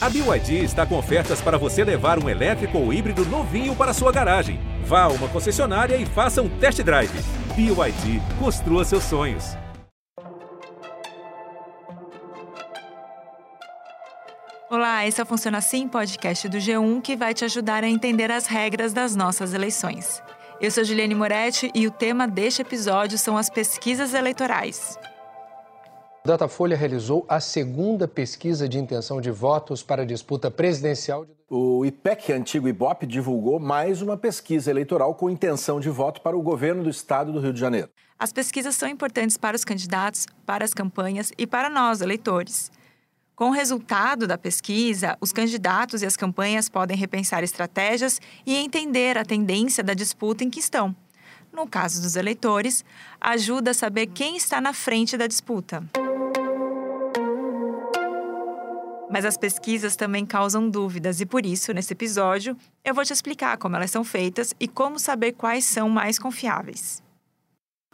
A BYD está com ofertas para você levar um elétrico ou híbrido novinho para sua garagem. Vá a uma concessionária e faça um test drive. BYD, construa seus sonhos. Olá, esse é o Funciona Assim, podcast do G1 que vai te ajudar a entender as regras das nossas eleições. Eu sou Juliane Moretti e o tema deste episódio são as pesquisas eleitorais. Datafolha realizou a segunda pesquisa de intenção de votos para a disputa presidencial. O IPEC, antigo IBOP, divulgou mais uma pesquisa eleitoral com intenção de voto para o governo do estado do Rio de Janeiro. As pesquisas são importantes para os candidatos, para as campanhas e para nós, eleitores. Com o resultado da pesquisa, os candidatos e as campanhas podem repensar estratégias e entender a tendência da disputa em que estão. No caso dos eleitores, ajuda a saber quem está na frente da disputa. Mas as pesquisas também causam dúvidas e por isso, nesse episódio, eu vou te explicar como elas são feitas e como saber quais são mais confiáveis.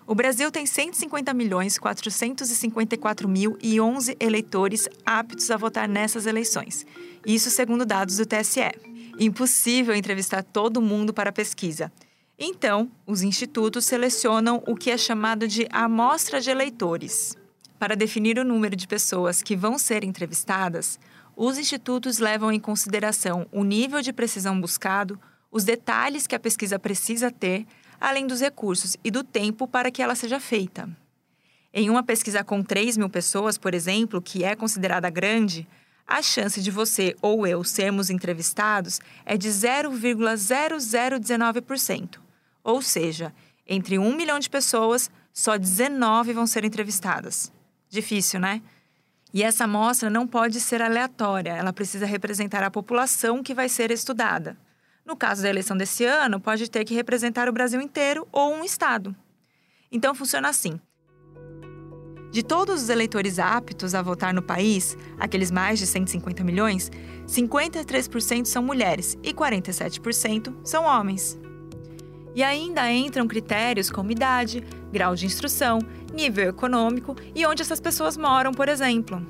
O Brasil tem 150 milhões 454 mil e 11 eleitores aptos a votar nessas eleições. Isso segundo dados do TSE. Impossível entrevistar todo mundo para a pesquisa. Então, os institutos selecionam o que é chamado de amostra de eleitores. Para definir o número de pessoas que vão ser entrevistadas, os institutos levam em consideração o nível de precisão buscado, os detalhes que a pesquisa precisa ter, além dos recursos e do tempo para que ela seja feita. Em uma pesquisa com 3 mil pessoas, por exemplo, que é considerada grande, a chance de você ou eu sermos entrevistados é de 0,0019%. Ou seja, entre 1 milhão de pessoas, só 19 vão ser entrevistadas. Difícil, né? E essa amostra não pode ser aleatória, ela precisa representar a população que vai ser estudada. No caso da eleição desse ano, pode ter que representar o Brasil inteiro ou um estado. Então funciona assim: de todos os eleitores aptos a votar no país, aqueles mais de 150 milhões, 53% são mulheres e 47% são homens. E ainda entram critérios como idade, grau de instrução, nível econômico e onde essas pessoas moram, por exemplo.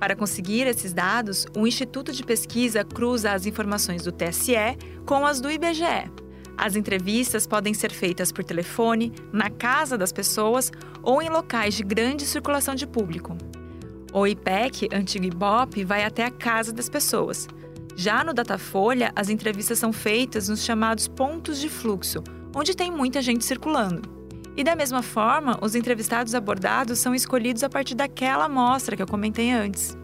Para conseguir esses dados, o Instituto de Pesquisa cruza as informações do TSE com as do IBGE. As entrevistas podem ser feitas por telefone, na casa das pessoas ou em locais de grande circulação de público. O IPEC, antigo IBOP, vai até a casa das pessoas. Já no Datafolha, as entrevistas são feitas nos chamados pontos de fluxo, onde tem muita gente circulando. E da mesma forma, os entrevistados abordados são escolhidos a partir daquela amostra que eu comentei antes.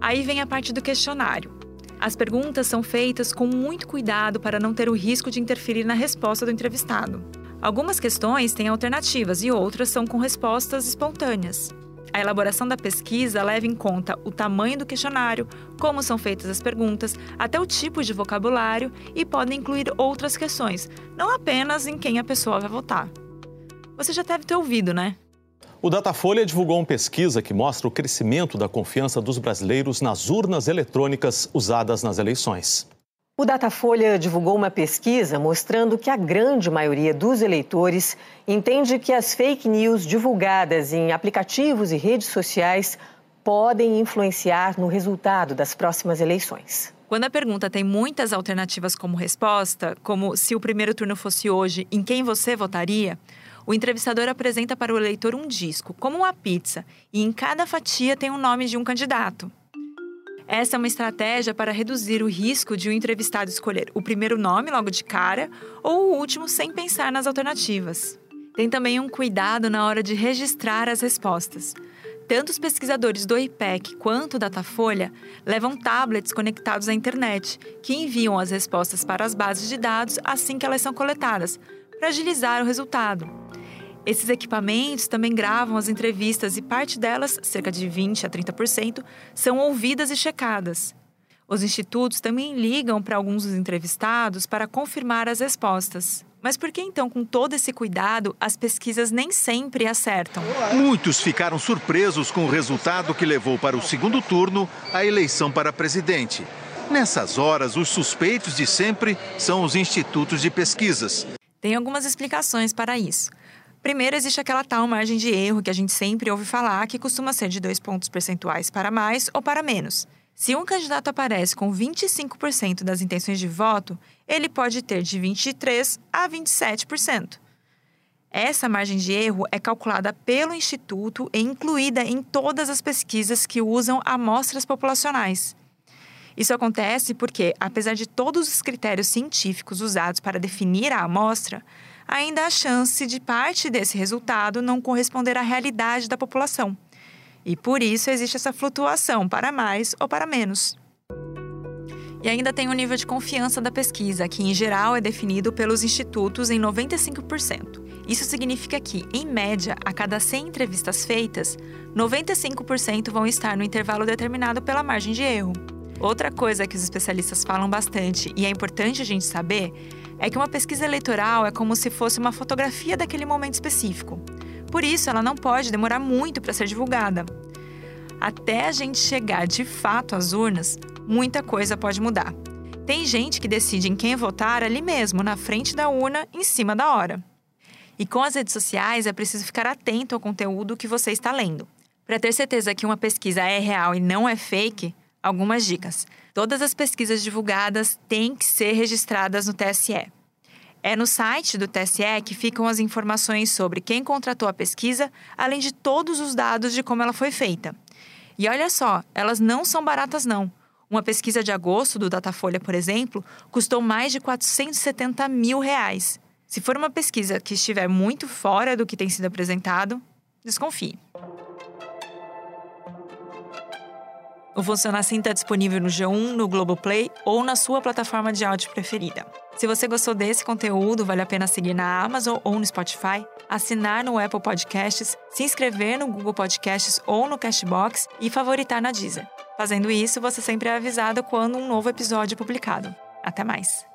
Aí vem a parte do questionário. As perguntas são feitas com muito cuidado para não ter o risco de interferir na resposta do entrevistado. Algumas questões têm alternativas e outras são com respostas espontâneas. A elaboração da pesquisa leva em conta o tamanho do questionário, como são feitas as perguntas, até o tipo de vocabulário e podem incluir outras questões, não apenas em quem a pessoa vai votar. Você já deve ter ouvido, né? O Datafolha divulgou uma pesquisa que mostra o crescimento da confiança dos brasileiros nas urnas eletrônicas usadas nas eleições. O Datafolha divulgou uma pesquisa mostrando que a grande maioria dos eleitores entende que as fake news divulgadas em aplicativos e redes sociais podem influenciar no resultado das próximas eleições. Quando a pergunta tem muitas alternativas como resposta, como se o primeiro turno fosse hoje, em quem você votaria? O entrevistador apresenta para o eleitor um disco, como uma pizza, e em cada fatia tem o nome de um candidato. Essa é uma estratégia para reduzir o risco de o um entrevistado escolher o primeiro nome logo de cara ou o último sem pensar nas alternativas. Tem também um cuidado na hora de registrar as respostas. Tanto os pesquisadores do IPEC quanto Datafolha levam tablets conectados à internet, que enviam as respostas para as bases de dados assim que elas são coletadas, para agilizar o resultado. Esses equipamentos também gravam as entrevistas e parte delas, cerca de 20 a 30%, são ouvidas e checadas. Os institutos também ligam para alguns dos entrevistados para confirmar as respostas. Mas por que então, com todo esse cuidado, as pesquisas nem sempre acertam? Muitos ficaram surpresos com o resultado que levou para o segundo turno a eleição para presidente. Nessas horas, os suspeitos de sempre são os institutos de pesquisas. Tem algumas explicações para isso. Primeiro, existe aquela tal margem de erro que a gente sempre ouve falar, que costuma ser de dois pontos percentuais para mais ou para menos. Se um candidato aparece com 25% das intenções de voto, ele pode ter de 23% a 27%. Essa margem de erro é calculada pelo Instituto e incluída em todas as pesquisas que usam amostras populacionais. Isso acontece porque, apesar de todos os critérios científicos usados para definir a amostra, ainda há chance de parte desse resultado não corresponder à realidade da população. E por isso existe essa flutuação para mais ou para menos. E ainda tem o nível de confiança da pesquisa, que em geral é definido pelos institutos em 95%. Isso significa que, em média, a cada 100 entrevistas feitas, 95% vão estar no intervalo determinado pela margem de erro. Outra coisa que os especialistas falam bastante e é importante a gente saber é que uma pesquisa eleitoral é como se fosse uma fotografia daquele momento específico. Por isso, ela não pode demorar muito para ser divulgada. Até a gente chegar de fato às urnas, muita coisa pode mudar. Tem gente que decide em quem votar ali mesmo, na frente da urna, em cima da hora. E com as redes sociais é preciso ficar atento ao conteúdo que você está lendo. Para ter certeza que uma pesquisa é real e não é fake, Algumas dicas. Todas as pesquisas divulgadas têm que ser registradas no TSE. É no site do TSE que ficam as informações sobre quem contratou a pesquisa, além de todos os dados de como ela foi feita. E olha só, elas não são baratas não. Uma pesquisa de agosto do Datafolha, por exemplo, custou mais de 470 mil reais. Se for uma pesquisa que estiver muito fora do que tem sido apresentado, desconfie. O Funciona Assim está disponível no G1, no Globoplay ou na sua plataforma de áudio preferida. Se você gostou desse conteúdo, vale a pena seguir na Amazon ou no Spotify, assinar no Apple Podcasts, se inscrever no Google Podcasts ou no Cashbox e favoritar na Deezer. Fazendo isso, você sempre é avisado quando um novo episódio é publicado. Até mais!